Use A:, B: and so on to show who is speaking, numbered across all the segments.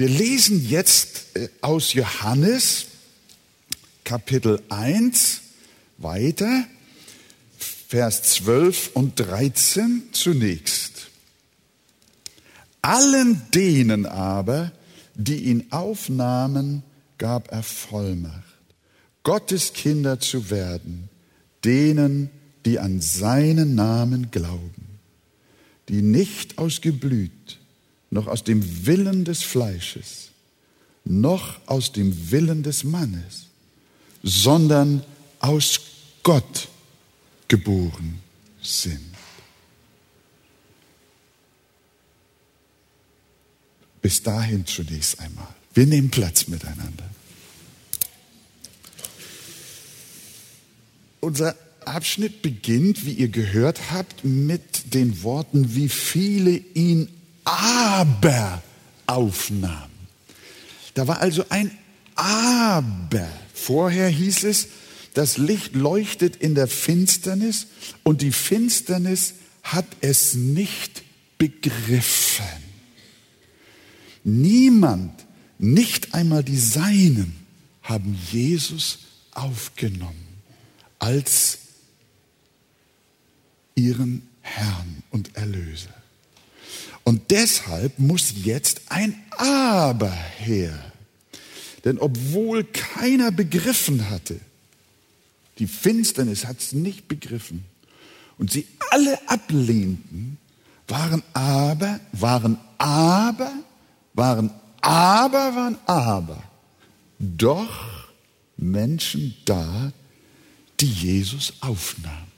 A: Wir lesen jetzt äh, aus Johannes Kapitel 1 weiter, Vers 12 und 13 zunächst. Allen denen aber, die ihn aufnahmen, gab er Vollmacht, Gottes Kinder zu werden, denen, die an seinen Namen glauben, die nicht aus Geblüt, noch aus dem Willen des Fleisches, noch aus dem Willen des Mannes, sondern aus Gott geboren sind. Bis dahin zunächst einmal. Wir nehmen Platz miteinander. Unser Abschnitt beginnt, wie ihr gehört habt, mit den Worten, wie viele ihn aber aufnahmen. Da war also ein Aber. Vorher hieß es, das Licht leuchtet in der Finsternis und die Finsternis hat es nicht begriffen. Niemand, nicht einmal die Seinen, haben Jesus aufgenommen als ihren Herrn und Erlöser. Und deshalb muss jetzt ein Aber her. Denn obwohl keiner begriffen hatte, die Finsternis hat es nicht begriffen, und sie alle ablehnten, waren aber, waren aber, waren aber, waren aber, doch Menschen da, die Jesus aufnahmen.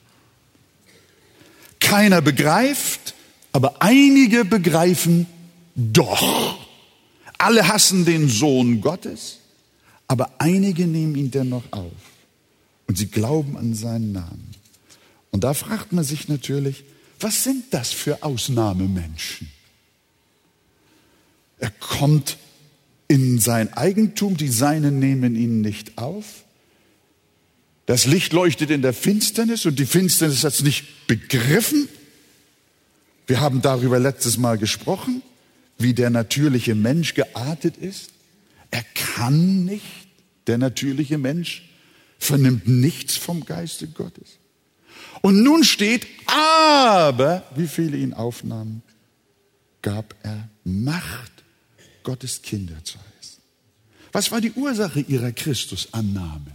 A: Keiner begreift, aber einige begreifen doch. Alle hassen den Sohn Gottes, aber einige nehmen ihn dennoch auf. Und sie glauben an seinen Namen. Und da fragt man sich natürlich, was sind das für Ausnahmemenschen? Er kommt in sein Eigentum, die Seinen nehmen ihn nicht auf. Das Licht leuchtet in der Finsternis und die Finsternis hat es nicht begriffen. Wir haben darüber letztes Mal gesprochen, wie der natürliche Mensch geartet ist. Er kann nicht, der natürliche Mensch vernimmt nichts vom Geiste Gottes. Und nun steht, aber, wie viele ihn aufnahmen, gab er Macht, Gottes Kinder zu heißen. Was war die Ursache ihrer Christusannahme?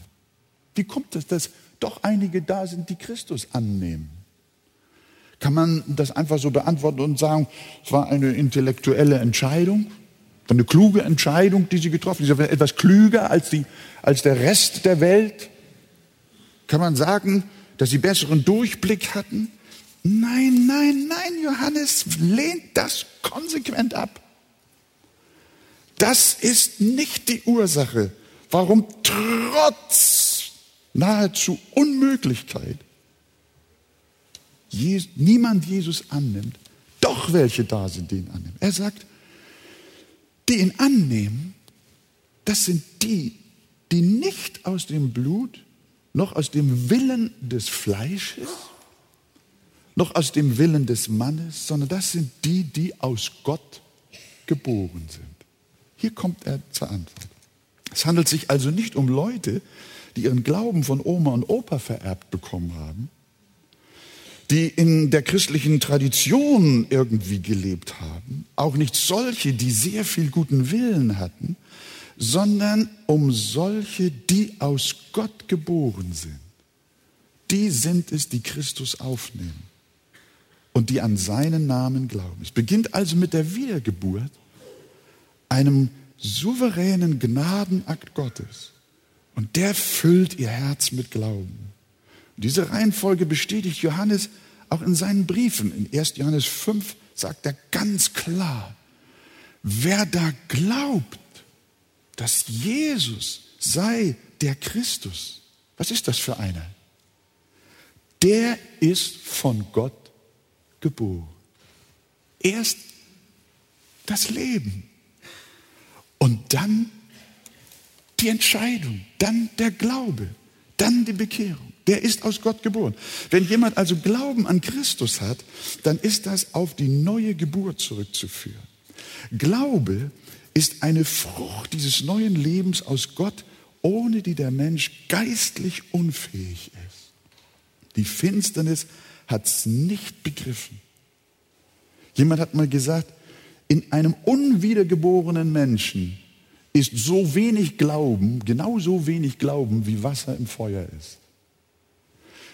A: Wie kommt es, dass doch einige da sind, die Christus annehmen? Kann man das einfach so beantworten und sagen, es war eine intellektuelle Entscheidung, eine kluge Entscheidung, die sie getroffen waren etwas klüger als, die, als der Rest der Welt. Kann man sagen, dass sie besseren Durchblick hatten? Nein, nein, nein, Johannes lehnt das konsequent ab. Das ist nicht die Ursache, warum trotz nahezu Unmöglichkeit niemand Jesus annimmt, doch welche da sind, die ihn annehmen. Er sagt, die ihn annehmen, das sind die, die nicht aus dem Blut, noch aus dem Willen des Fleisches, noch aus dem Willen des Mannes, sondern das sind die, die aus Gott geboren sind. Hier kommt er zur Antwort. Es handelt sich also nicht um Leute, die ihren Glauben von Oma und Opa vererbt bekommen haben, die in der christlichen Tradition irgendwie gelebt haben, auch nicht solche, die sehr viel guten Willen hatten, sondern um solche, die aus Gott geboren sind. Die sind es, die Christus aufnehmen und die an seinen Namen glauben. Es beginnt also mit der Wiedergeburt, einem souveränen Gnadenakt Gottes. Und der füllt ihr Herz mit Glauben. Diese Reihenfolge bestätigt Johannes auch in seinen Briefen. In 1. Johannes 5 sagt er ganz klar, wer da glaubt, dass Jesus sei der Christus, was ist das für einer? Der ist von Gott geboren. Erst das Leben und dann die Entscheidung, dann der Glaube, dann die Bekehrung. Der ist aus Gott geboren. Wenn jemand also Glauben an Christus hat, dann ist das auf die neue Geburt zurückzuführen. Glaube ist eine Frucht dieses neuen Lebens aus Gott, ohne die der Mensch geistlich unfähig ist. Die Finsternis hat es nicht begriffen. Jemand hat mal gesagt, in einem unwiedergeborenen Menschen ist so wenig Glauben, genauso wenig Glauben wie Wasser im Feuer ist.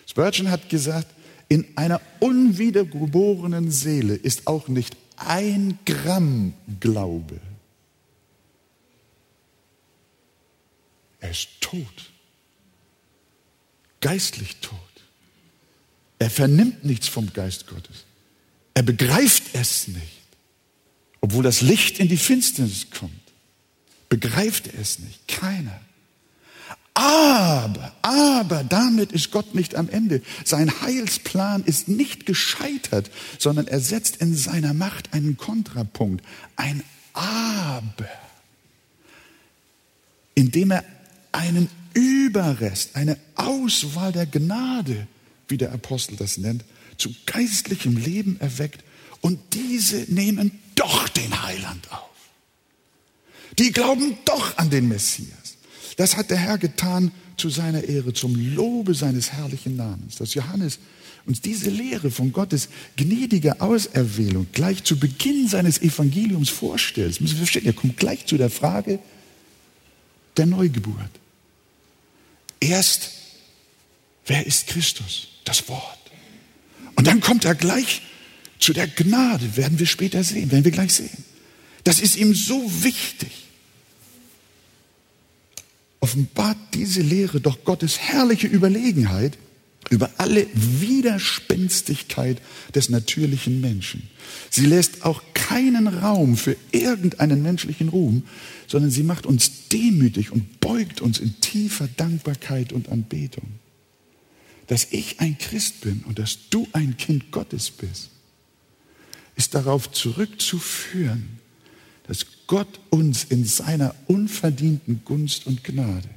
A: Spurgeon hat gesagt, in einer unwiedergeborenen Seele ist auch nicht ein Gramm Glaube. Er ist tot, geistlich tot. Er vernimmt nichts vom Geist Gottes. Er begreift es nicht, obwohl das Licht in die Finsternis kommt. Begreift er es nicht, keiner. Aber, aber damit ist Gott nicht am Ende. Sein Heilsplan ist nicht gescheitert, sondern er setzt in seiner Macht einen Kontrapunkt, ein Aber, indem er einen Überrest, eine Auswahl der Gnade, wie der Apostel das nennt, zu geistlichem Leben erweckt und diese nehmen doch den Heiland auf. Die glauben doch an den Messias. Das hat der Herr getan zu seiner Ehre, zum Lobe seines herrlichen Namens. Dass Johannes uns diese Lehre von Gottes gnädiger Auserwählung gleich zu Beginn seines Evangeliums vorstellt. Müssen wir verstehen. Er kommt gleich zu der Frage der Neugeburt. Erst, wer ist Christus? Das Wort. Und dann kommt er gleich zu der Gnade, werden wir später sehen, werden wir gleich sehen. Das ist ihm so wichtig offenbart diese Lehre doch Gottes herrliche Überlegenheit über alle Widerspenstigkeit des natürlichen Menschen. Sie lässt auch keinen Raum für irgendeinen menschlichen Ruhm, sondern sie macht uns demütig und beugt uns in tiefer Dankbarkeit und Anbetung. Dass ich ein Christ bin und dass du ein Kind Gottes bist, ist darauf zurückzuführen, dass Gott uns in seiner unverdienten Gunst und Gnade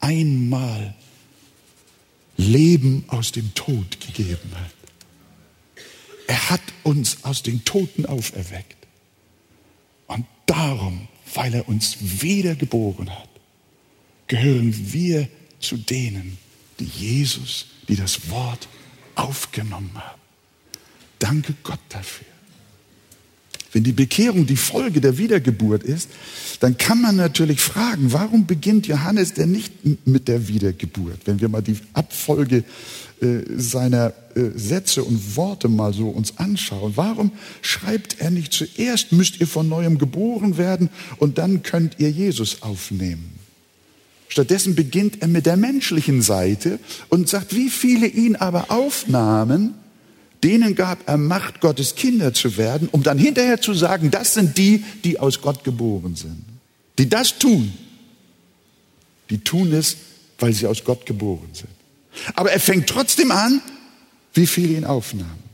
A: einmal Leben aus dem Tod gegeben hat. Er hat uns aus den Toten auferweckt. Und darum, weil er uns wiedergeboren hat, gehören wir zu denen, die Jesus, die das Wort aufgenommen haben. Danke Gott dafür. Wenn die Bekehrung die Folge der Wiedergeburt ist, dann kann man natürlich fragen, warum beginnt Johannes denn nicht mit der Wiedergeburt? Wenn wir mal die Abfolge äh, seiner äh, Sätze und Worte mal so uns anschauen, warum schreibt er nicht zuerst, müsst ihr von neuem geboren werden und dann könnt ihr Jesus aufnehmen? Stattdessen beginnt er mit der menschlichen Seite und sagt, wie viele ihn aber aufnahmen, denen gab er Macht, Gottes Kinder zu werden, um dann hinterher zu sagen, das sind die, die aus Gott geboren sind. Die das tun. Die tun es, weil sie aus Gott geboren sind. Aber er fängt trotzdem an, wie viele ihn aufnahmen.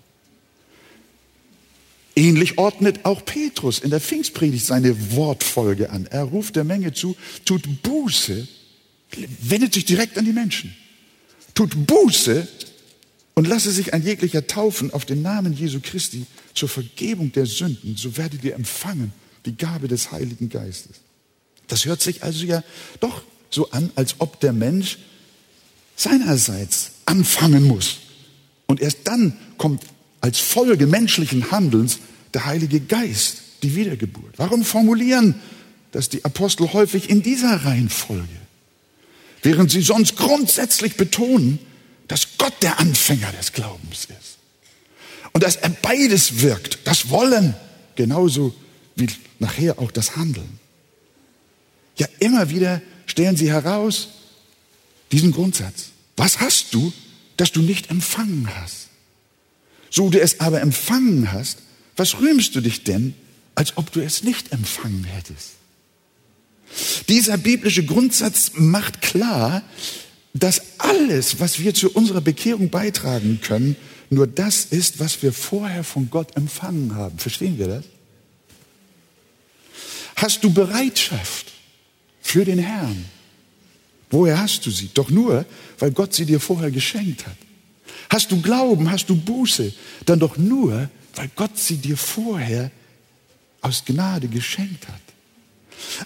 A: Ähnlich ordnet auch Petrus in der Pfingstpredigt seine Wortfolge an. Er ruft der Menge zu, tut Buße, wendet sich direkt an die Menschen. Tut Buße und lasse sich ein jeglicher taufen auf den Namen Jesu Christi zur Vergebung der Sünden, so werdet ihr empfangen die Gabe des Heiligen Geistes. Das hört sich also ja doch so an, als ob der Mensch seinerseits anfangen muss. Und erst dann kommt als Folge menschlichen Handelns der Heilige Geist, die Wiedergeburt. Warum formulieren das die Apostel häufig in dieser Reihenfolge? Während sie sonst grundsätzlich betonen, dass Gott der Anfänger des Glaubens ist. Und dass er beides wirkt, das Wollen genauso wie nachher auch das Handeln. Ja, immer wieder stellen sie heraus diesen Grundsatz. Was hast du, das du nicht empfangen hast? So du es aber empfangen hast, was rühmst du dich denn, als ob du es nicht empfangen hättest? Dieser biblische Grundsatz macht klar, dass alles, was wir zu unserer Bekehrung beitragen können, nur das ist, was wir vorher von Gott empfangen haben. Verstehen wir das? Hast du Bereitschaft für den Herrn? Woher hast du sie? Doch nur, weil Gott sie dir vorher geschenkt hat. Hast du Glauben, hast du Buße? Dann doch nur, weil Gott sie dir vorher aus Gnade geschenkt hat.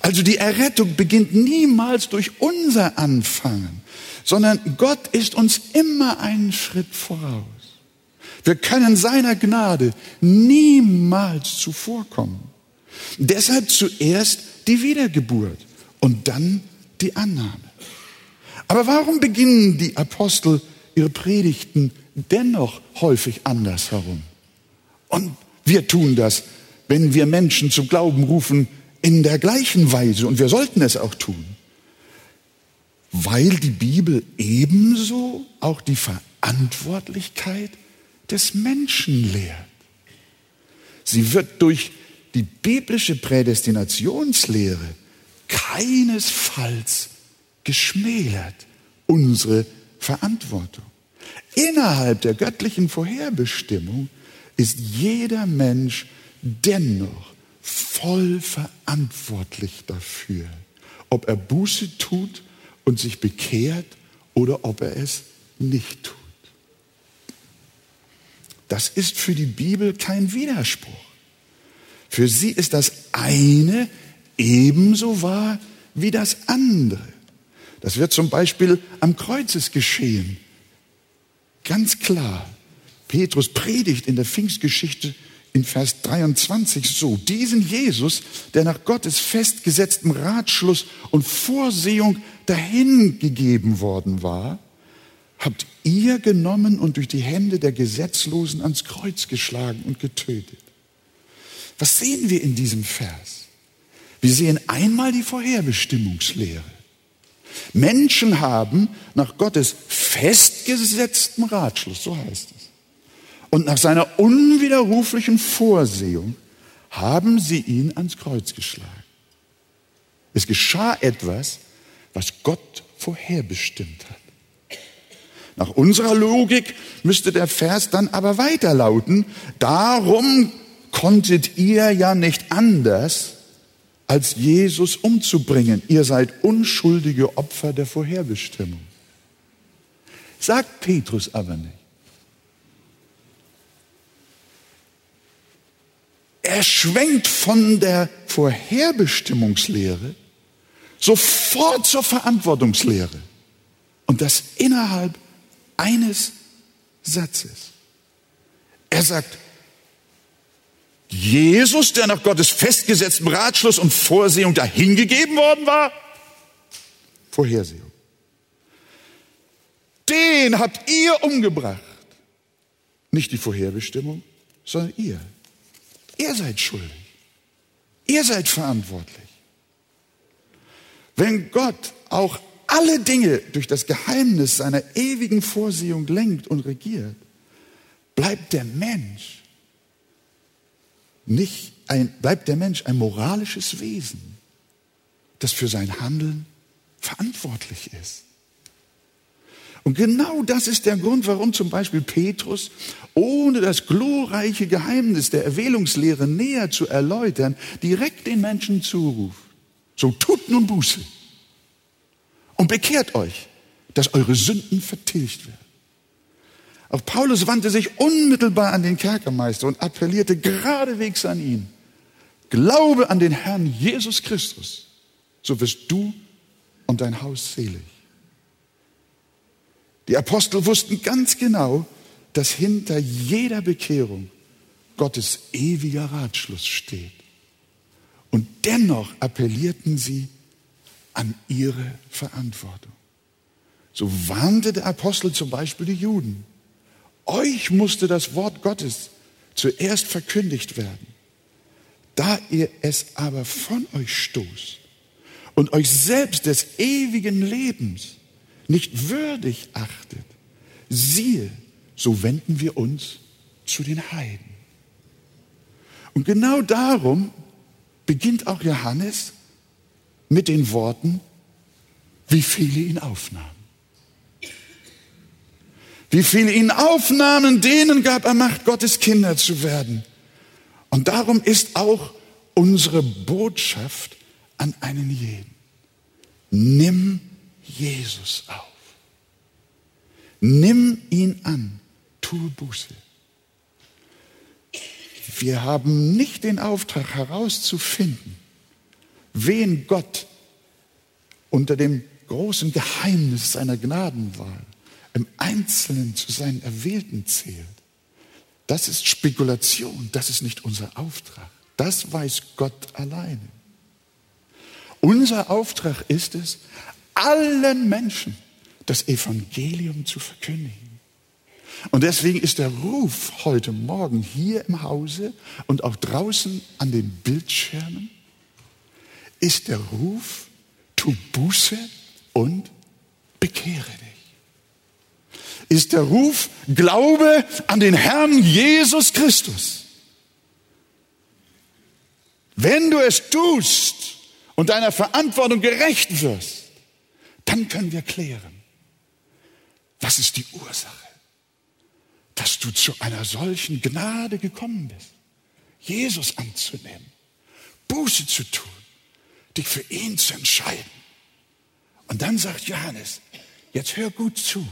A: Also die Errettung beginnt niemals durch unser Anfangen, sondern Gott ist uns immer einen Schritt voraus. Wir können seiner Gnade niemals zuvorkommen. Deshalb zuerst die Wiedergeburt und dann die Annahme. Aber warum beginnen die Apostel ihre Predigten dennoch häufig andersherum? Und wir tun das, wenn wir Menschen zum Glauben rufen, in der gleichen Weise. Und wir sollten es auch tun. Weil die Bibel ebenso auch die Verantwortlichkeit des Menschen lehrt. Sie wird durch die biblische Prädestinationslehre keinesfalls geschmälert, unsere Verantwortung. Innerhalb der göttlichen Vorherbestimmung ist jeder Mensch dennoch voll verantwortlich dafür, ob er Buße tut und sich bekehrt oder ob er es nicht tut. Das ist für die Bibel kein Widerspruch. Für sie ist das eine ebenso wahr wie das andere. Das wird zum Beispiel am Kreuzes geschehen. Ganz klar. Petrus predigt in der Pfingstgeschichte in Vers 23 so, diesen Jesus, der nach Gottes festgesetztem Ratschluss und Vorsehung dahingegeben worden war, habt ihr genommen und durch die Hände der Gesetzlosen ans Kreuz geschlagen und getötet. Was sehen wir in diesem Vers? Wir sehen einmal die Vorherbestimmungslehre. Menschen haben nach Gottes festgesetztem Ratschluss, so heißt es, und nach seiner unwiderruflichen Vorsehung haben sie ihn ans Kreuz geschlagen. Es geschah etwas, was Gott vorherbestimmt hat. Nach unserer Logik müsste der Vers dann aber weiter lauten, darum konntet ihr ja nicht anders, als Jesus umzubringen. Ihr seid unschuldige Opfer der Vorherbestimmung. Sagt Petrus aber nicht. Er schwenkt von der Vorherbestimmungslehre sofort zur Verantwortungslehre. Und das innerhalb eines Satzes. Er sagt, Jesus, der nach Gottes festgesetztem Ratschluss und Vorsehung dahingegeben worden war, Vorhersehung. Den habt ihr umgebracht. Nicht die Vorherbestimmung, sondern ihr. Ihr seid schuldig. Ihr seid verantwortlich. Wenn Gott auch alle Dinge durch das Geheimnis seiner ewigen Vorsehung lenkt und regiert, bleibt der Mensch nicht ein, bleibt der Mensch ein moralisches Wesen, das für sein Handeln verantwortlich ist. Und genau das ist der Grund, warum zum Beispiel Petrus, ohne das glorreiche Geheimnis der Erwählungslehre näher zu erläutern, direkt den Menschen zuruft. So tut nun Buße und bekehrt euch, dass eure Sünden vertilgt werden. Auch Paulus wandte sich unmittelbar an den Kerkermeister und appellierte geradewegs an ihn. Glaube an den Herrn Jesus Christus, so wirst du und dein Haus selig. Die Apostel wussten ganz genau, dass hinter jeder Bekehrung Gottes ewiger Ratschluss steht. Und dennoch appellierten sie an ihre Verantwortung. So warnte der Apostel zum Beispiel die Juden. Euch musste das Wort Gottes zuerst verkündigt werden. Da ihr es aber von euch stoßt und euch selbst des ewigen Lebens nicht würdig achtet, siehe, so wenden wir uns zu den Heiden. Und genau darum beginnt auch Johannes mit den Worten, wie viele ihn aufnahmen. Wie viele ihn aufnahmen, denen gab er Macht, Gottes Kinder zu werden. Und darum ist auch unsere Botschaft an einen jeden. Nimm Jesus auf. Nimm ihn an. Tue Buße. Wir haben nicht den Auftrag herauszufinden, wen Gott unter dem großen Geheimnis seiner Gnadenwahl im Einzelnen zu seinen Erwählten zählt, das ist Spekulation, das ist nicht unser Auftrag. Das weiß Gott alleine. Unser Auftrag ist es, allen Menschen das Evangelium zu verkündigen. Und deswegen ist der Ruf heute Morgen hier im Hause und auch draußen an den Bildschirmen, ist der Ruf, tu Buße und bekehre dich. Ist der Ruf, glaube an den Herrn Jesus Christus. Wenn du es tust und deiner Verantwortung gerecht wirst, dann können wir klären, was ist die Ursache, dass du zu einer solchen Gnade gekommen bist, Jesus anzunehmen, Buße zu tun, dich für ihn zu entscheiden. Und dann sagt Johannes, jetzt hör gut zu,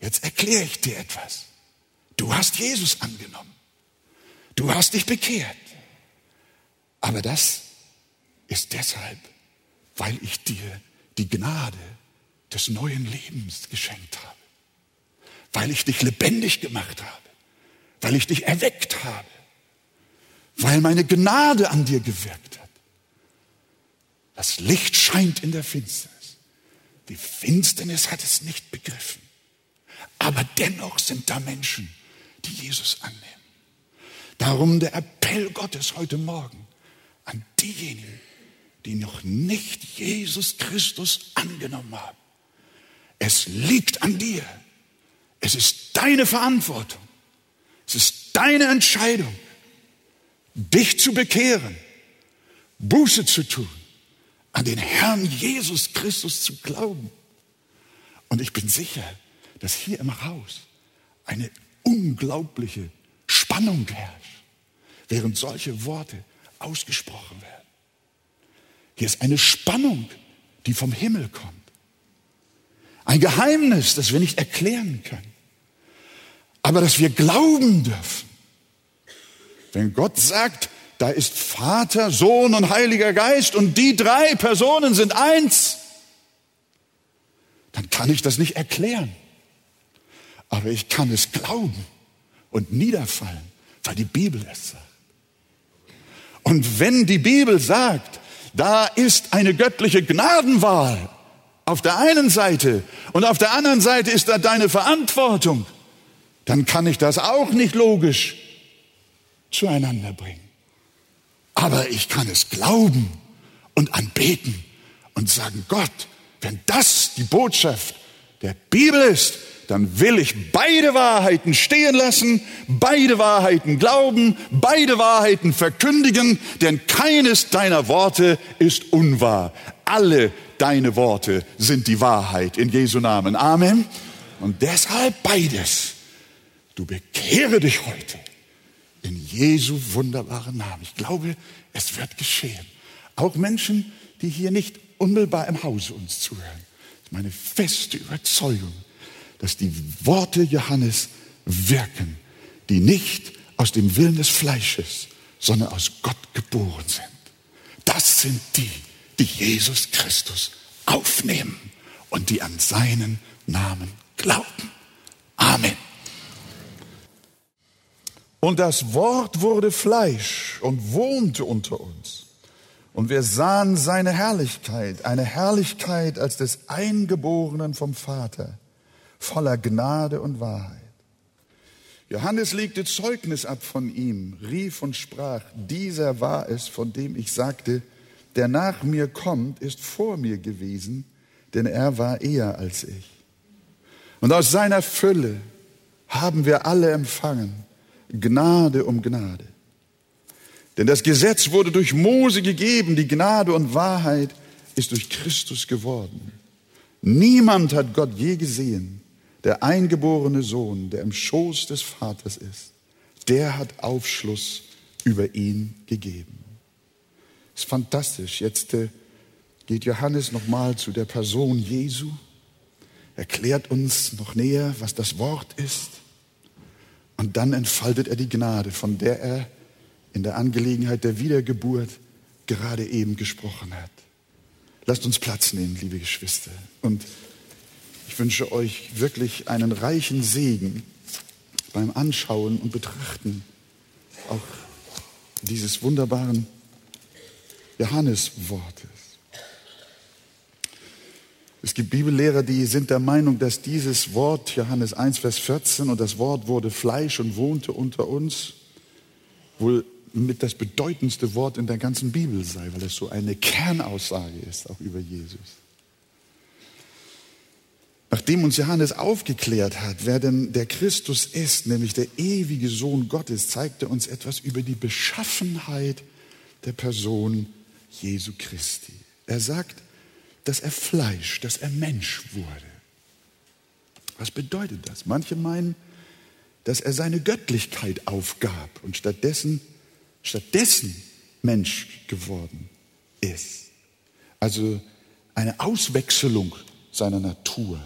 A: jetzt erkläre ich dir etwas. Du hast Jesus angenommen, du hast dich bekehrt, aber das ist deshalb, weil ich dir die Gnade des neuen Lebens geschenkt habe, weil ich dich lebendig gemacht habe, weil ich dich erweckt habe, weil meine Gnade an dir gewirkt hat. Das Licht scheint in der Finsternis. Die Finsternis hat es nicht begriffen. Aber dennoch sind da Menschen, die Jesus annehmen. Darum der Appell Gottes heute Morgen an diejenigen, die noch nicht Jesus Christus angenommen haben. Es liegt an dir. Es ist deine Verantwortung. Es ist deine Entscheidung, dich zu bekehren, Buße zu tun, an den Herrn Jesus Christus zu glauben. Und ich bin sicher, dass hier im Haus eine unglaubliche Spannung herrscht, während solche Worte ausgesprochen werden. Hier ist eine Spannung, die vom Himmel kommt. Ein Geheimnis, das wir nicht erklären können, aber das wir glauben dürfen. Wenn Gott sagt, da ist Vater, Sohn und Heiliger Geist und die drei Personen sind eins, dann kann ich das nicht erklären. Aber ich kann es glauben und niederfallen, weil die Bibel es sagt. Und wenn die Bibel sagt, da ist eine göttliche Gnadenwahl auf der einen Seite und auf der anderen Seite ist da deine Verantwortung, dann kann ich das auch nicht logisch zueinander bringen. Aber ich kann es glauben und anbeten und sagen, Gott, wenn das die Botschaft der Bibel ist, dann will ich beide Wahrheiten stehen lassen, beide Wahrheiten glauben, beide Wahrheiten verkündigen, denn keines deiner Worte ist unwahr. Alle deine Worte sind die Wahrheit in Jesu Namen. Amen. Und deshalb beides. Du bekehre dich heute in Jesu wunderbaren Namen. Ich glaube, es wird geschehen. Auch Menschen, die hier nicht unmittelbar im Hause uns zuhören. Das ist meine feste Überzeugung dass die Worte Johannes wirken, die nicht aus dem Willen des Fleisches, sondern aus Gott geboren sind. Das sind die, die Jesus Christus aufnehmen und die an seinen Namen glauben. Amen. Und das Wort wurde Fleisch und wohnte unter uns. Und wir sahen seine Herrlichkeit, eine Herrlichkeit als des Eingeborenen vom Vater voller Gnade und Wahrheit. Johannes legte Zeugnis ab von ihm, rief und sprach, dieser war es, von dem ich sagte, der nach mir kommt, ist vor mir gewesen, denn er war eher als ich. Und aus seiner Fülle haben wir alle empfangen, Gnade um Gnade. Denn das Gesetz wurde durch Mose gegeben, die Gnade und Wahrheit ist durch Christus geworden. Niemand hat Gott je gesehen der eingeborene Sohn, der im Schoß des Vaters ist, der hat Aufschluss über ihn gegeben. Ist fantastisch. Jetzt äh, geht Johannes nochmal zu der Person Jesu, erklärt uns noch näher, was das Wort ist. Und dann entfaltet er die Gnade, von der er in der Angelegenheit der Wiedergeburt gerade eben gesprochen hat. Lasst uns Platz nehmen, liebe Geschwister. Und ich wünsche euch wirklich einen reichen Segen beim Anschauen und Betrachten auch dieses wunderbaren Johanneswortes. Es gibt Bibellehrer, die sind der Meinung, dass dieses Wort, Johannes 1, Vers 14, und das Wort wurde Fleisch und wohnte unter uns, wohl mit das bedeutendste Wort in der ganzen Bibel sei, weil es so eine Kernaussage ist, auch über Jesus. Nachdem uns Johannes aufgeklärt hat, wer denn der Christus ist, nämlich der ewige Sohn Gottes, zeigt er uns etwas über die Beschaffenheit der Person Jesu Christi. Er sagt, dass er Fleisch, dass er Mensch wurde. Was bedeutet das? Manche meinen, dass er seine Göttlichkeit aufgab und stattdessen, stattdessen Mensch geworden ist. Also eine Auswechselung seiner Natur.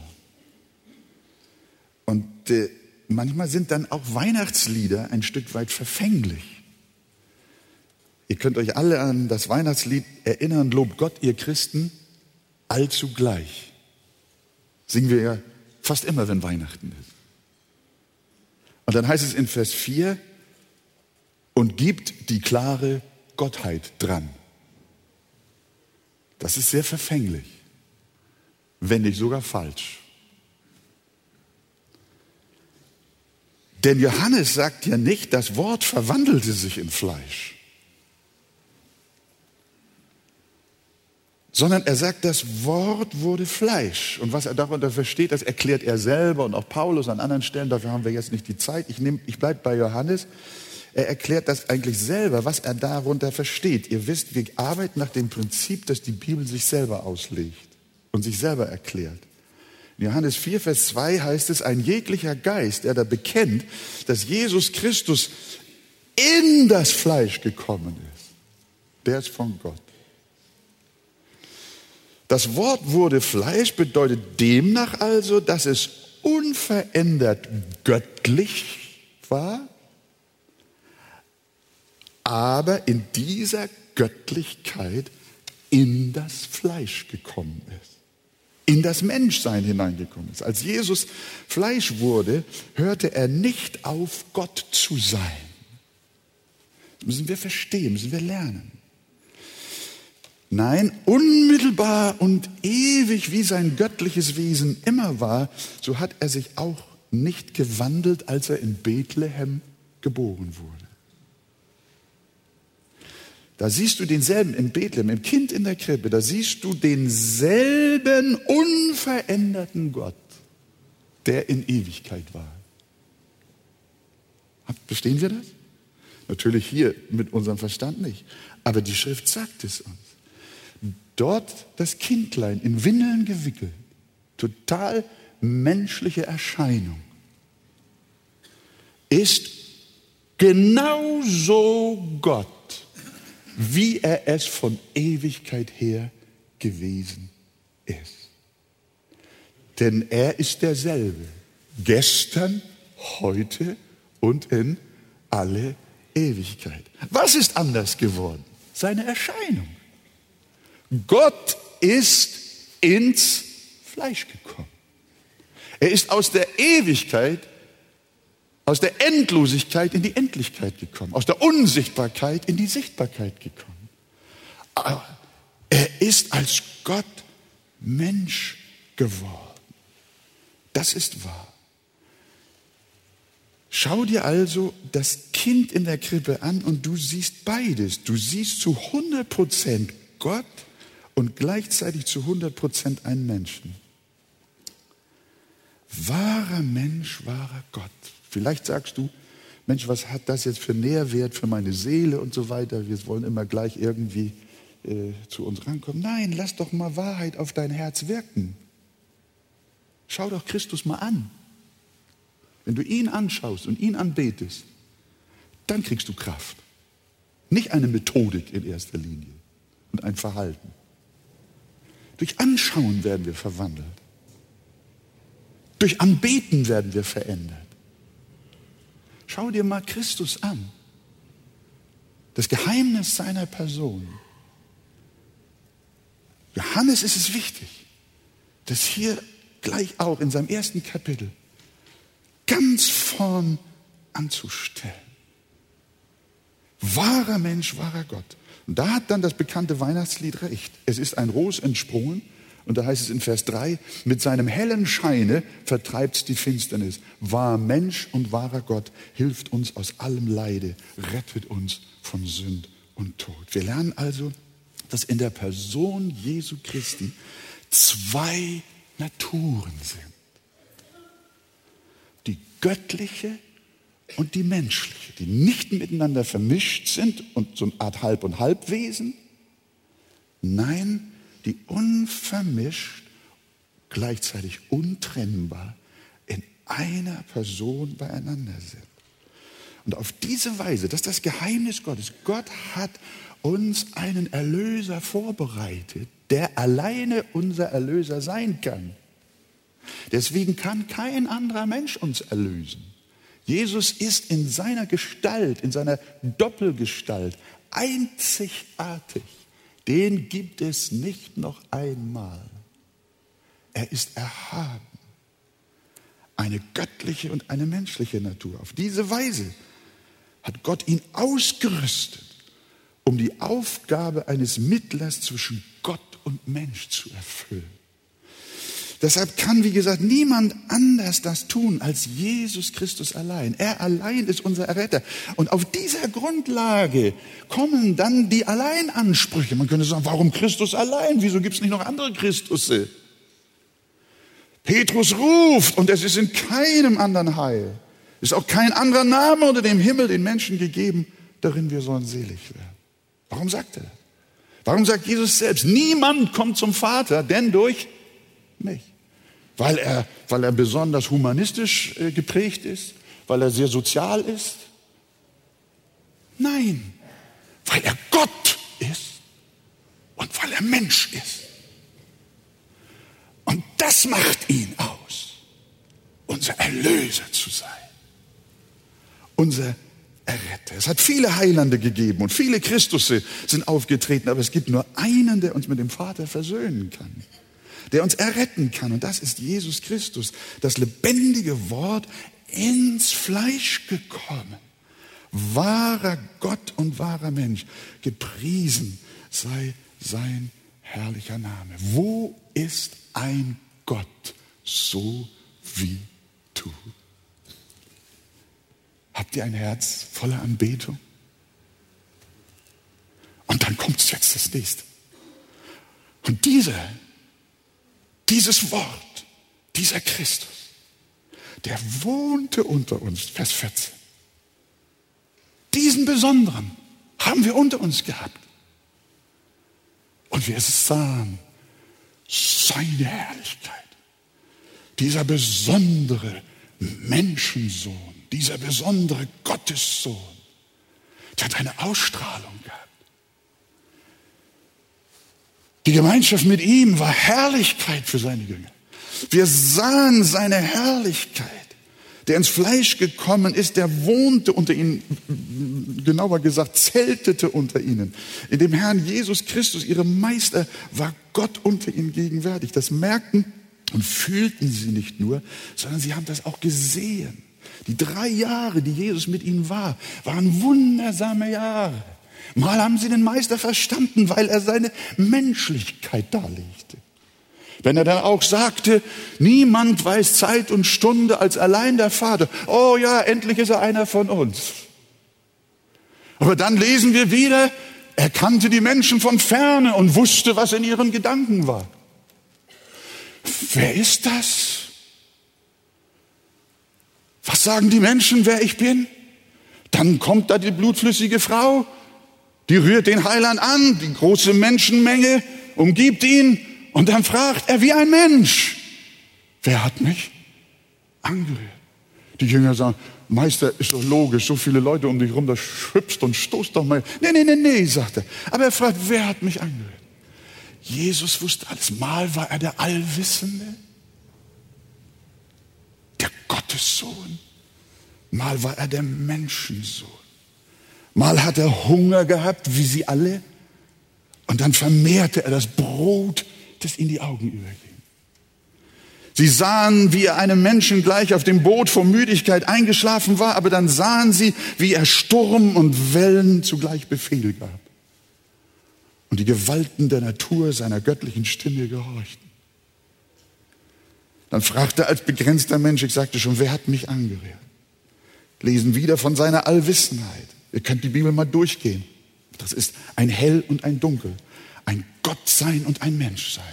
A: Äh, manchmal sind dann auch Weihnachtslieder ein Stück weit verfänglich. Ihr könnt euch alle an das Weihnachtslied erinnern, Lob Gott, ihr Christen, allzu gleich. Singen wir ja fast immer, wenn Weihnachten ist. Und dann heißt es in Vers 4, und gibt die klare Gottheit dran. Das ist sehr verfänglich, wenn nicht sogar falsch. Denn Johannes sagt ja nicht, das Wort verwandelte sich in Fleisch, sondern er sagt, das Wort wurde Fleisch. Und was er darunter versteht, das erklärt er selber und auch Paulus an anderen Stellen, dafür haben wir jetzt nicht die Zeit. Ich, ich bleibe bei Johannes. Er erklärt das eigentlich selber, was er darunter versteht. Ihr wisst, wir arbeiten nach dem Prinzip, dass die Bibel sich selber auslegt und sich selber erklärt. In Johannes 4, Vers 2 heißt es, ein jeglicher Geist, der da bekennt, dass Jesus Christus in das Fleisch gekommen ist, der ist von Gott. Das Wort wurde Fleisch bedeutet demnach also, dass es unverändert göttlich war, aber in dieser Göttlichkeit in das Fleisch gekommen ist in das Menschsein hineingekommen ist. Als Jesus Fleisch wurde, hörte er nicht auf, Gott zu sein. Das müssen wir verstehen, müssen wir lernen. Nein, unmittelbar und ewig wie sein göttliches Wesen immer war, so hat er sich auch nicht gewandelt, als er in Bethlehem geboren wurde. Da siehst du denselben in Bethlehem, im Kind in der Krippe, da siehst du denselben unveränderten Gott, der in Ewigkeit war. Verstehen wir das? Natürlich hier mit unserem Verstand nicht. Aber die Schrift sagt es uns. Dort das Kindlein in Windeln gewickelt, total menschliche Erscheinung, ist genauso Gott wie er es von Ewigkeit her gewesen ist. Denn er ist derselbe, gestern, heute und in alle Ewigkeit. Was ist anders geworden? Seine Erscheinung. Gott ist ins Fleisch gekommen. Er ist aus der Ewigkeit aus der Endlosigkeit in die Endlichkeit gekommen, aus der Unsichtbarkeit in die Sichtbarkeit gekommen. Er ist als Gott Mensch geworden. Das ist wahr. Schau dir also das Kind in der Krippe an und du siehst beides. Du siehst zu 100 Prozent Gott und gleichzeitig zu 100 Prozent einen Menschen. Wahrer Mensch, wahrer Gott. Vielleicht sagst du, Mensch, was hat das jetzt für Nährwert für meine Seele und so weiter? Wir wollen immer gleich irgendwie äh, zu uns rankommen. Nein, lass doch mal Wahrheit auf dein Herz wirken. Schau doch Christus mal an. Wenn du ihn anschaust und ihn anbetest, dann kriegst du Kraft. Nicht eine Methodik in erster Linie und ein Verhalten. Durch Anschauen werden wir verwandelt. Durch Anbeten werden wir verändert. Schau dir mal Christus an. Das Geheimnis seiner Person. Johannes ist es wichtig, dass hier gleich auch in seinem ersten Kapitel ganz vorn anzustellen. Wahrer Mensch, wahrer Gott. Und da hat dann das bekannte Weihnachtslied recht. Es ist ein Ros entsprungen und da heißt es in Vers 3, mit seinem hellen Scheine vertreibt die Finsternis. Wahr Mensch und wahrer Gott hilft uns aus allem Leide, rettet uns von Sünd und Tod. Wir lernen also, dass in der Person Jesu Christi zwei Naturen sind. Die göttliche und die menschliche, die nicht miteinander vermischt sind und so eine Art Halb- und Halbwesen. Nein, die unvermischt, gleichzeitig untrennbar in einer Person beieinander sind. Und auf diese Weise, das ist das Geheimnis Gottes. Gott hat uns einen Erlöser vorbereitet, der alleine unser Erlöser sein kann. Deswegen kann kein anderer Mensch uns erlösen. Jesus ist in seiner Gestalt, in seiner Doppelgestalt einzigartig. Den gibt es nicht noch einmal. Er ist erhaben. Eine göttliche und eine menschliche Natur. Auf diese Weise hat Gott ihn ausgerüstet, um die Aufgabe eines Mittlers zwischen Gott und Mensch zu erfüllen. Deshalb kann, wie gesagt, niemand anders das tun als Jesus Christus allein. Er allein ist unser Erretter. Und auf dieser Grundlage kommen dann die Alleinansprüche. Man könnte sagen, warum Christus allein? Wieso gibt es nicht noch andere Christusse? Petrus ruft und es ist in keinem anderen Heil. Es ist auch kein anderer Name unter dem Himmel den Menschen gegeben, darin wir sollen selig werden. Warum sagt er das? Warum sagt Jesus selbst, niemand kommt zum Vater, denn durch mich? Weil er, weil er besonders humanistisch äh, geprägt ist, weil er sehr sozial ist? Nein, weil er Gott ist und weil er Mensch ist. Und das macht ihn aus, unser Erlöser zu sein, unser Erretter. Es hat viele Heilande gegeben und viele Christusse sind aufgetreten, aber es gibt nur einen, der uns mit dem Vater versöhnen kann, der uns erretten kann. Und das ist Jesus Christus, das lebendige Wort ins Fleisch gekommen. Wahrer Gott und wahrer Mensch, gepriesen sei sein herrlicher Name. Wo ist ein Gott so wie du? Habt ihr ein Herz voller Anbetung? Und dann kommt jetzt das nächste. Und dieser, dieses Wort, dieser Christus, der wohnte unter uns, Vers 14. Diesen Besonderen haben wir unter uns gehabt. Und wir sahen seine Herrlichkeit. Dieser besondere Menschensohn dieser besondere Gottessohn, der hat eine Ausstrahlung gehabt. Die Gemeinschaft mit ihm war Herrlichkeit für seine Jünger. Wir sahen seine Herrlichkeit, der ins Fleisch gekommen ist, der wohnte unter ihnen, genauer gesagt, zeltete unter ihnen. In dem Herrn Jesus Christus, ihrem Meister, war Gott unter ihnen gegenwärtig. Das merkten und fühlten sie nicht nur, sondern sie haben das auch gesehen. Die drei Jahre, die Jesus mit ihnen war, waren wundersame Jahre. Mal haben sie den Meister verstanden, weil er seine Menschlichkeit darlegte. Wenn er dann auch sagte, niemand weiß Zeit und Stunde als allein der Vater. Oh ja, endlich ist er einer von uns. Aber dann lesen wir wieder, er kannte die Menschen von ferne und wusste, was in ihren Gedanken war. Wer ist das? Was sagen die Menschen, wer ich bin? Dann kommt da die blutflüssige Frau, die rührt den Heiland an, die große Menschenmenge umgibt ihn und dann fragt er wie ein Mensch, wer hat mich angerührt? Die Jünger sagen, Meister, ist doch logisch, so viele Leute um dich rum, das schüpft und stoßt doch mal. Nee, nee, nee, nee, sagt er. Aber er fragt, wer hat mich angerührt? Jesus wusste alles. Mal war er der Allwissende, der Gottessohn. Mal war er der Menschensohn. Mal hat er Hunger gehabt, wie sie alle. Und dann vermehrte er das Brot, das in die Augen überging. Sie sahen, wie er einem Menschen gleich auf dem Boot vor Müdigkeit eingeschlafen war, aber dann sahen sie, wie er Sturm und Wellen zugleich Befehl gab. Und die Gewalten der Natur seiner göttlichen Stimme gehorchten. Dann fragte er als begrenzter Mensch, ich sagte schon, wer hat mich angerührt? Lesen wieder von seiner Allwissenheit. Ihr könnt die Bibel mal durchgehen. Das ist ein Hell und ein Dunkel, ein Gottsein und ein Menschsein.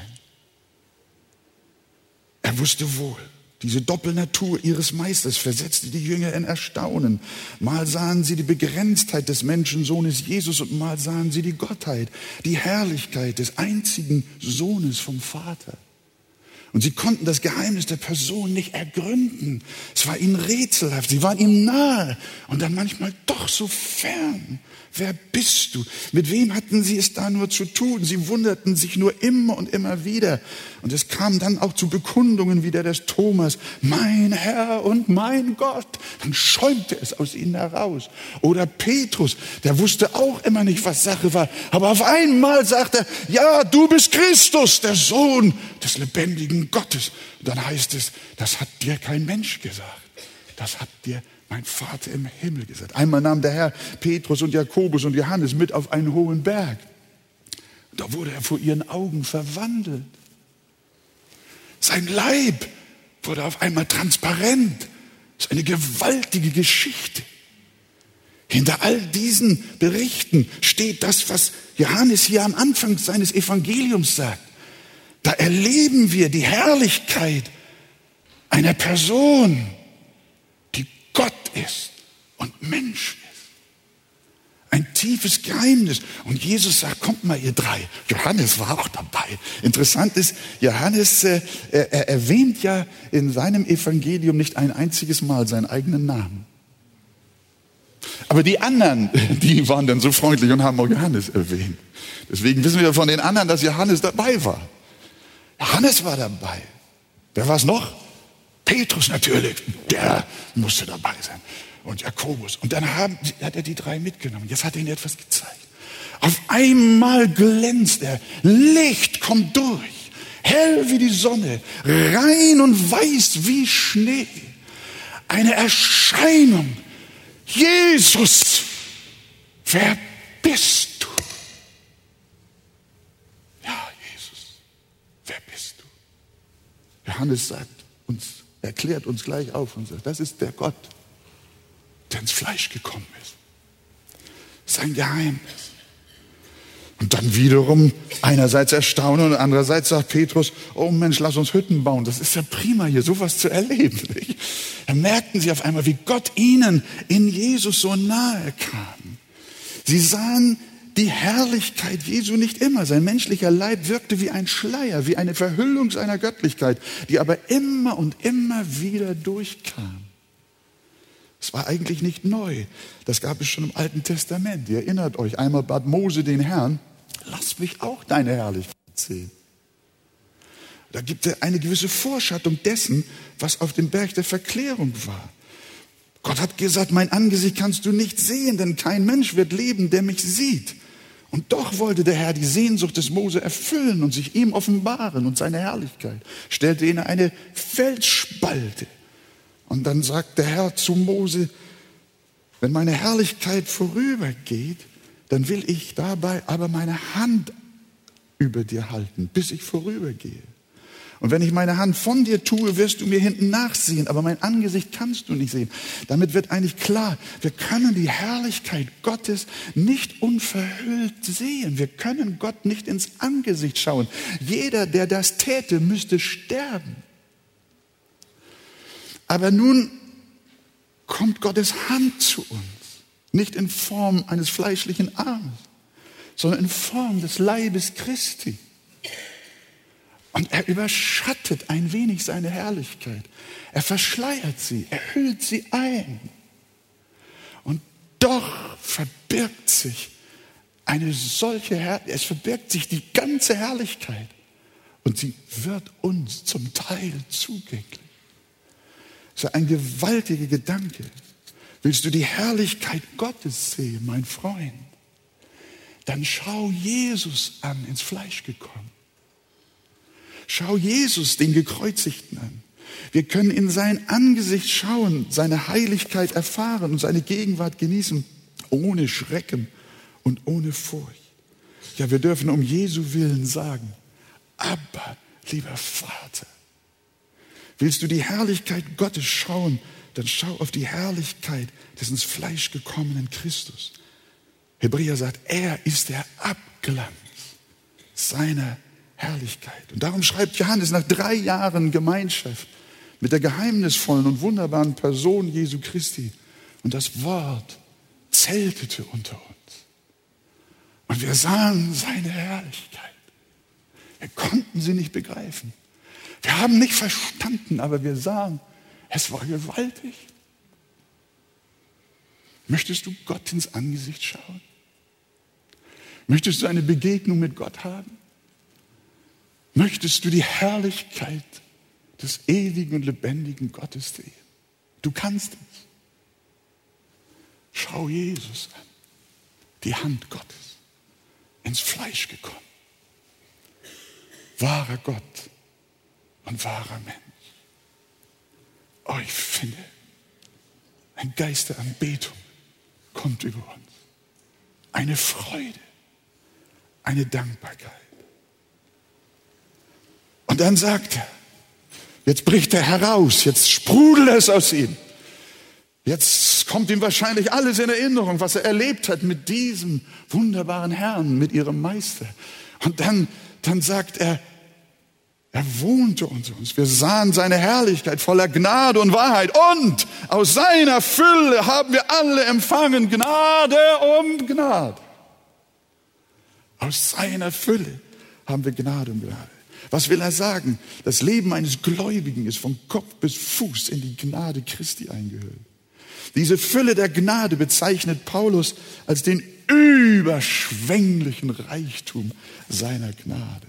A: Er wusste wohl, diese Doppelnatur ihres Meisters versetzte die Jünger in Erstaunen. Mal sahen sie die Begrenztheit des Menschensohnes Jesus und mal sahen sie die Gottheit, die Herrlichkeit des einzigen Sohnes vom Vater. Und sie konnten das Geheimnis der Person nicht ergründen. Es war ihnen rätselhaft. Sie waren ihm nahe und dann manchmal doch so fern. Wer bist du? Mit wem hatten sie es da nur zu tun? Sie wunderten sich nur immer und immer wieder. Und es kam dann auch zu Bekundungen wie der des Thomas. Mein Herr und mein Gott. Dann schäumte es aus ihnen heraus. Oder Petrus, der wusste auch immer nicht, was Sache war. Aber auf einmal sagte er, ja, du bist Christus, der Sohn des lebendigen Gottes. Und dann heißt es, das hat dir kein Mensch gesagt. Das hat dir mein Vater im Himmel gesagt. Einmal nahm der Herr Petrus und Jakobus und Johannes mit auf einen hohen Berg. Da wurde er vor ihren Augen verwandelt. Sein Leib wurde auf einmal transparent. Das ist eine gewaltige Geschichte. Hinter all diesen Berichten steht das, was Johannes hier am Anfang seines Evangeliums sagt. Da erleben wir die Herrlichkeit einer Person, Gott ist und Mensch ist. Ein tiefes Geheimnis. Und Jesus sagt, kommt mal ihr drei. Johannes war auch dabei. Interessant ist, Johannes äh, er erwähnt ja in seinem Evangelium nicht ein einziges Mal seinen eigenen Namen. Aber die anderen, die waren dann so freundlich und haben auch Johannes erwähnt. Deswegen wissen wir von den anderen, dass Johannes dabei war. Johannes war dabei. Wer war es noch? Petrus natürlich, der musste dabei sein. Und Jakobus. Und dann haben, hat er die drei mitgenommen. Jetzt hat er ihnen etwas gezeigt. Auf einmal glänzt er. Licht kommt durch. Hell wie die Sonne. Rein und weiß wie Schnee. Eine Erscheinung. Jesus, wer bist du? Ja, Jesus, wer bist du? Johannes sagt uns, erklärt uns gleich auf und sagt, das ist der Gott, der ins Fleisch gekommen ist. Sein Geheimnis. Und dann wiederum einerseits Erstaunen und andererseits sagt Petrus, oh Mensch, lass uns Hütten bauen. Das ist ja prima hier, sowas zu erleben. Nicht? Da merkten sie auf einmal, wie Gott ihnen in Jesus so nahe kam. Sie sahen die Herrlichkeit Jesu nicht immer. Sein menschlicher Leib wirkte wie ein Schleier, wie eine Verhüllung seiner Göttlichkeit, die aber immer und immer wieder durchkam. Es war eigentlich nicht neu. Das gab es schon im Alten Testament. Ihr erinnert euch, einmal bat Mose den Herrn, lass mich auch deine Herrlichkeit sehen. Da gibt es eine gewisse Vorschattung dessen, was auf dem Berg der Verklärung war. Gott hat gesagt, mein Angesicht kannst du nicht sehen, denn kein Mensch wird leben, der mich sieht. Und doch wollte der Herr die Sehnsucht des Mose erfüllen und sich ihm offenbaren und seine Herrlichkeit. Stellte ihn eine Felsspalte. Und dann sagt der Herr zu Mose, wenn meine Herrlichkeit vorübergeht, dann will ich dabei aber meine Hand über dir halten, bis ich vorübergehe. Und wenn ich meine Hand von dir tue, wirst du mir hinten nachsehen, aber mein Angesicht kannst du nicht sehen. Damit wird eigentlich klar, wir können die Herrlichkeit Gottes nicht unverhüllt sehen. Wir können Gott nicht ins Angesicht schauen. Jeder, der das täte, müsste sterben. Aber nun kommt Gottes Hand zu uns, nicht in Form eines fleischlichen Armes, sondern in Form des Leibes Christi. Und er überschattet ein wenig seine Herrlichkeit. Er verschleiert sie, er hüllt sie ein. Und doch verbirgt sich eine solche Herrlichkeit, es verbirgt sich die ganze Herrlichkeit. Und sie wird uns zum Teil zugänglich. Das ist ein gewaltiger Gedanke. Willst du die Herrlichkeit Gottes sehen, mein Freund? dann schau Jesus an, ins Fleisch gekommen. Schau Jesus, den Gekreuzigten an. Wir können in sein Angesicht schauen, seine Heiligkeit erfahren und seine Gegenwart genießen, ohne Schrecken und ohne Furcht. Ja, wir dürfen um Jesu Willen sagen, aber lieber Vater, willst du die Herrlichkeit Gottes schauen, dann schau auf die Herrlichkeit des ins Fleisch gekommenen Christus. Hebräer sagt, er ist der Abglanz seiner Herrlichkeit. Und darum schreibt Johannes nach drei Jahren Gemeinschaft mit der geheimnisvollen und wunderbaren Person Jesu Christi. Und das Wort zeltete unter uns. Und wir sahen seine Herrlichkeit. Wir konnten sie nicht begreifen. Wir haben nicht verstanden, aber wir sahen, es war gewaltig. Möchtest du Gott ins Angesicht schauen? Möchtest du eine Begegnung mit Gott haben? Möchtest du die Herrlichkeit des ewigen und lebendigen Gottes sehen? Du kannst es. Schau Jesus an, die Hand Gottes, ins Fleisch gekommen. Wahrer Gott und wahrer Mensch. Oh, ich finde, ein Geist der Anbetung kommt über uns. Eine Freude, eine Dankbarkeit. Und dann sagt er, jetzt bricht er heraus, jetzt sprudelt es aus ihm. Jetzt kommt ihm wahrscheinlich alles in Erinnerung, was er erlebt hat mit diesem wunderbaren Herrn, mit ihrem Meister. Und dann, dann sagt er, er wohnte unter uns. Wir sahen seine Herrlichkeit voller Gnade und Wahrheit. Und aus seiner Fülle haben wir alle empfangen Gnade um Gnade. Aus seiner Fülle haben wir Gnade um Gnade. Was will er sagen? Das Leben eines Gläubigen ist von Kopf bis Fuß in die Gnade Christi eingehüllt. Diese Fülle der Gnade bezeichnet Paulus als den überschwänglichen Reichtum seiner Gnade.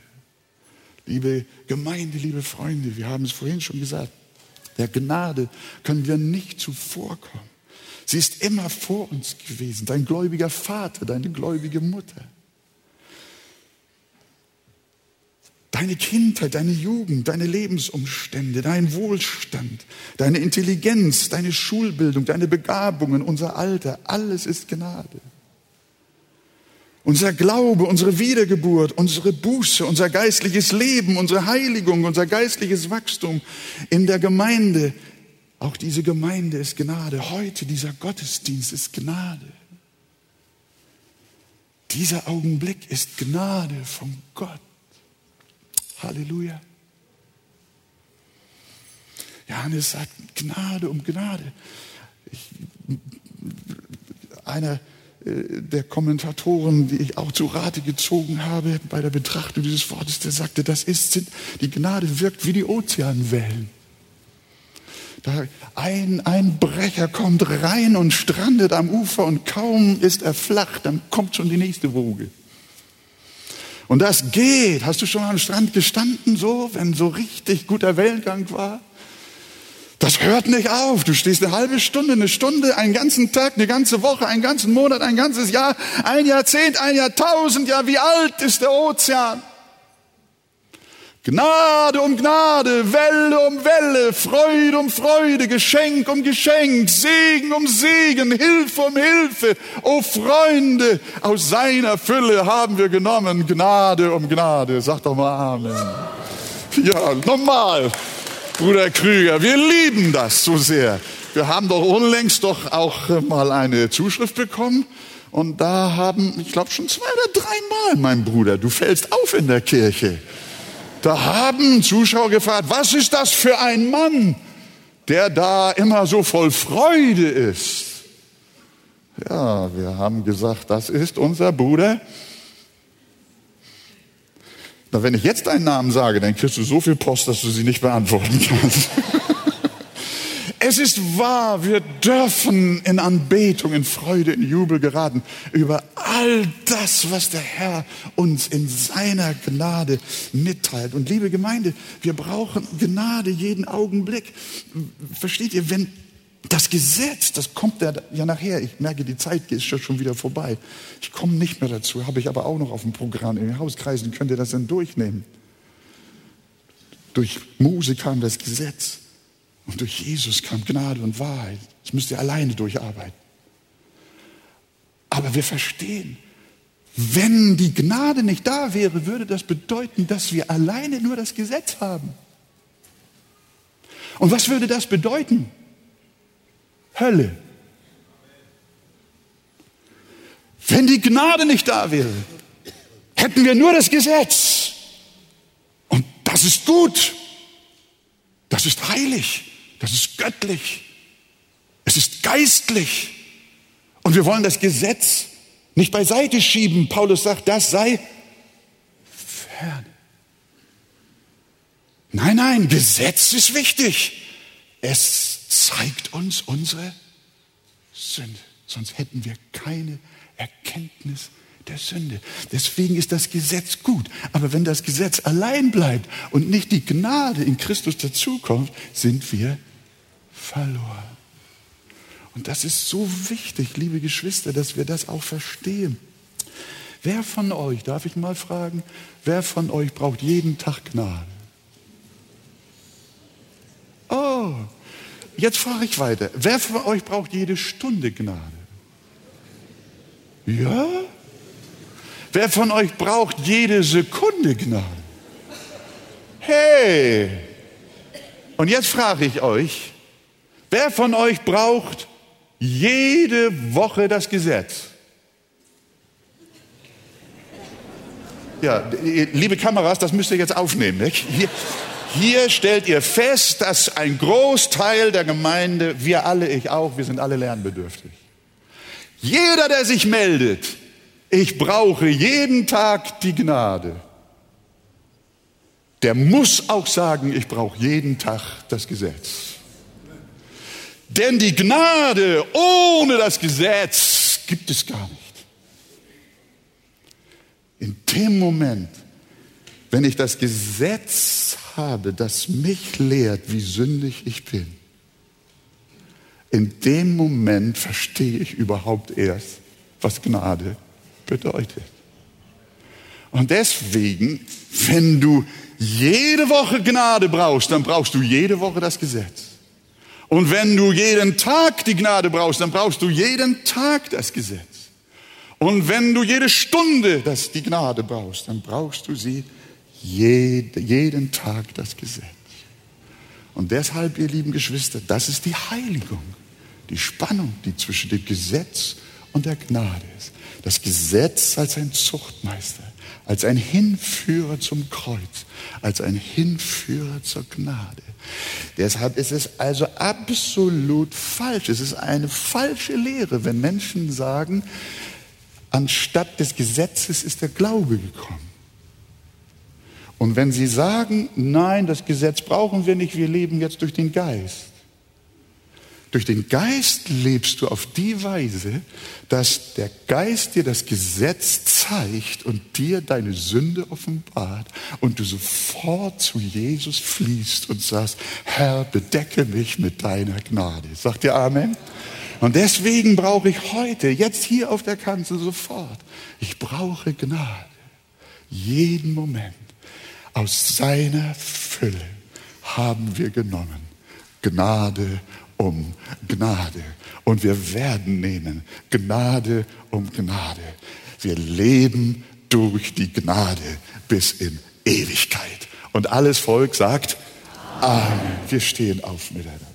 A: Liebe Gemeinde, liebe Freunde, wir haben es vorhin schon gesagt, der Gnade können wir nicht zuvorkommen. Sie ist immer vor uns gewesen, dein gläubiger Vater, deine gläubige Mutter. Deine Kindheit, deine Jugend, deine Lebensumstände, dein Wohlstand, deine Intelligenz, deine Schulbildung, deine Begabungen, unser Alter, alles ist Gnade. Unser Glaube, unsere Wiedergeburt, unsere Buße, unser geistliches Leben, unsere Heiligung, unser geistliches Wachstum in der Gemeinde. Auch diese Gemeinde ist Gnade. Heute dieser Gottesdienst ist Gnade. Dieser Augenblick ist Gnade von Gott. Halleluja. Johannes sagt Gnade um Gnade. Ich, einer äh, der Kommentatoren, die ich auch zu Rate gezogen habe bei der Betrachtung dieses Wortes, der sagte, das ist, die Gnade wirkt wie die Ozeanwellen. Da ein, ein Brecher kommt rein und strandet am Ufer und kaum ist er flach, dann kommt schon die nächste Woge. Und das geht. Hast du schon am Strand gestanden, so, wenn so richtig guter Wellengang war? Das hört nicht auf. Du stehst eine halbe Stunde, eine Stunde, einen ganzen Tag, eine ganze Woche, einen ganzen Monat, ein ganzes Jahr, ein Jahrzehnt, ein Jahrtausend. Ja, wie alt ist der Ozean? Gnade um Gnade, Welle um Welle, Freude um Freude, Geschenk um Geschenk, Segen um Segen, Hilfe um Hilfe. O Freunde, aus seiner Fülle haben wir genommen Gnade um Gnade. Sag doch mal Amen. Ja, nochmal. Bruder Krüger, wir lieben das so sehr. Wir haben doch unlängst doch auch äh, mal eine Zuschrift bekommen. Und da haben, ich glaube schon zwei oder dreimal, mein Bruder, du fällst auf in der Kirche. Da haben Zuschauer gefragt, was ist das für ein Mann, der da immer so voll Freude ist? Ja, wir haben gesagt, das ist unser Bruder na, wenn ich jetzt deinen Namen sage, dann kriegst du so viel Post, dass du sie nicht beantworten kannst. es ist wahr, wir dürfen in Anbetung, in Freude, in Jubel geraten über all das, was der Herr uns in seiner Gnade mitteilt. Und liebe Gemeinde, wir brauchen Gnade jeden Augenblick. Versteht ihr, wenn Das Gesetz, das kommt ja, ja nachher. Ich merke, die Zeit ist schon wieder vorbei. Ich komme nicht mehr dazu, habe ich aber auch noch auf dem Programm. In den Hauskreisen könnt ihr das dann durchnehmen. Durch Mose kam das Gesetz und durch Jesus kam Gnade und Wahrheit. Das müsst ihr alleine durcharbeiten. Aber wir verstehen, wenn die Gnade nicht da wäre, würde das bedeuten, dass wir alleine nur das Gesetz haben. Und was würde das bedeuten? Hölle. Wenn die Gnade nicht da wäre, hätten wir nur das Gesetz. Und das ist gut. Das ist heilig. Das ist göttlich. Es ist geistlich. Und wir wollen das Gesetz nicht beiseite schieben. Paulus sagt, das sei fern. Nein, nein, Gesetz ist wichtig. Es zeigt uns unsere Sünde. Sonst hätten wir keine Erkenntnis der Sünde. Deswegen ist das Gesetz gut. Aber wenn das Gesetz allein bleibt und nicht die Gnade in Christus dazukommt, sind wir verloren. Und das ist so wichtig, liebe Geschwister, dass wir das auch verstehen. Wer von euch, darf ich mal fragen, wer von euch braucht jeden Tag Gnade? Oh, jetzt frage ich weiter. Wer von euch braucht jede Stunde Gnade? Ja? Wer von euch braucht jede Sekunde Gnade? Hey! Und jetzt frage ich euch, wer von euch braucht jede Woche das Gesetz? Ja, liebe Kameras, das müsst ihr jetzt aufnehmen. Hier, hier stellt ihr fest, dass ein Großteil der Gemeinde, wir alle, ich auch, wir sind alle lernbedürftig. Jeder, der sich meldet, ich brauche jeden Tag die Gnade, der muss auch sagen, ich brauche jeden Tag das Gesetz. Denn die Gnade ohne das Gesetz gibt es gar nicht. In dem Moment, wenn ich das Gesetz habe, das mich lehrt, wie sündig ich bin, in dem Moment verstehe ich überhaupt erst, was Gnade bedeutet. Und deswegen, wenn du jede Woche Gnade brauchst, dann brauchst du jede Woche das Gesetz. Und wenn du jeden Tag die Gnade brauchst, dann brauchst du jeden Tag das Gesetz. Und wenn du jede Stunde das, die Gnade brauchst, dann brauchst du sie jede, jeden Tag das Gesetz. Und deshalb, ihr lieben Geschwister, das ist die Heiligung, die Spannung, die zwischen dem Gesetz und der Gnade ist. Das Gesetz als ein Zuchtmeister, als ein Hinführer zum Kreuz, als ein Hinführer zur Gnade. Deshalb ist es also absolut falsch. Es ist eine falsche Lehre, wenn Menschen sagen, anstatt des Gesetzes ist der Glaube gekommen. Und wenn Sie sagen, nein, das Gesetz brauchen wir nicht, wir leben jetzt durch den Geist. Durch den Geist lebst du auf die Weise, dass der Geist dir das Gesetz zeigt und dir deine Sünde offenbart und du sofort zu Jesus fließt und sagst, Herr, bedecke mich mit deiner Gnade. Sagt ihr Amen? Und deswegen brauche ich heute, jetzt hier auf der Kanzel sofort, ich brauche Gnade. Jeden Moment. Aus seiner Fülle haben wir genommen. Gnade um Gnade. Und wir werden nehmen Gnade um Gnade. Wir leben durch die Gnade bis in Ewigkeit. Und alles Volk sagt Amen. Wir stehen auf miteinander.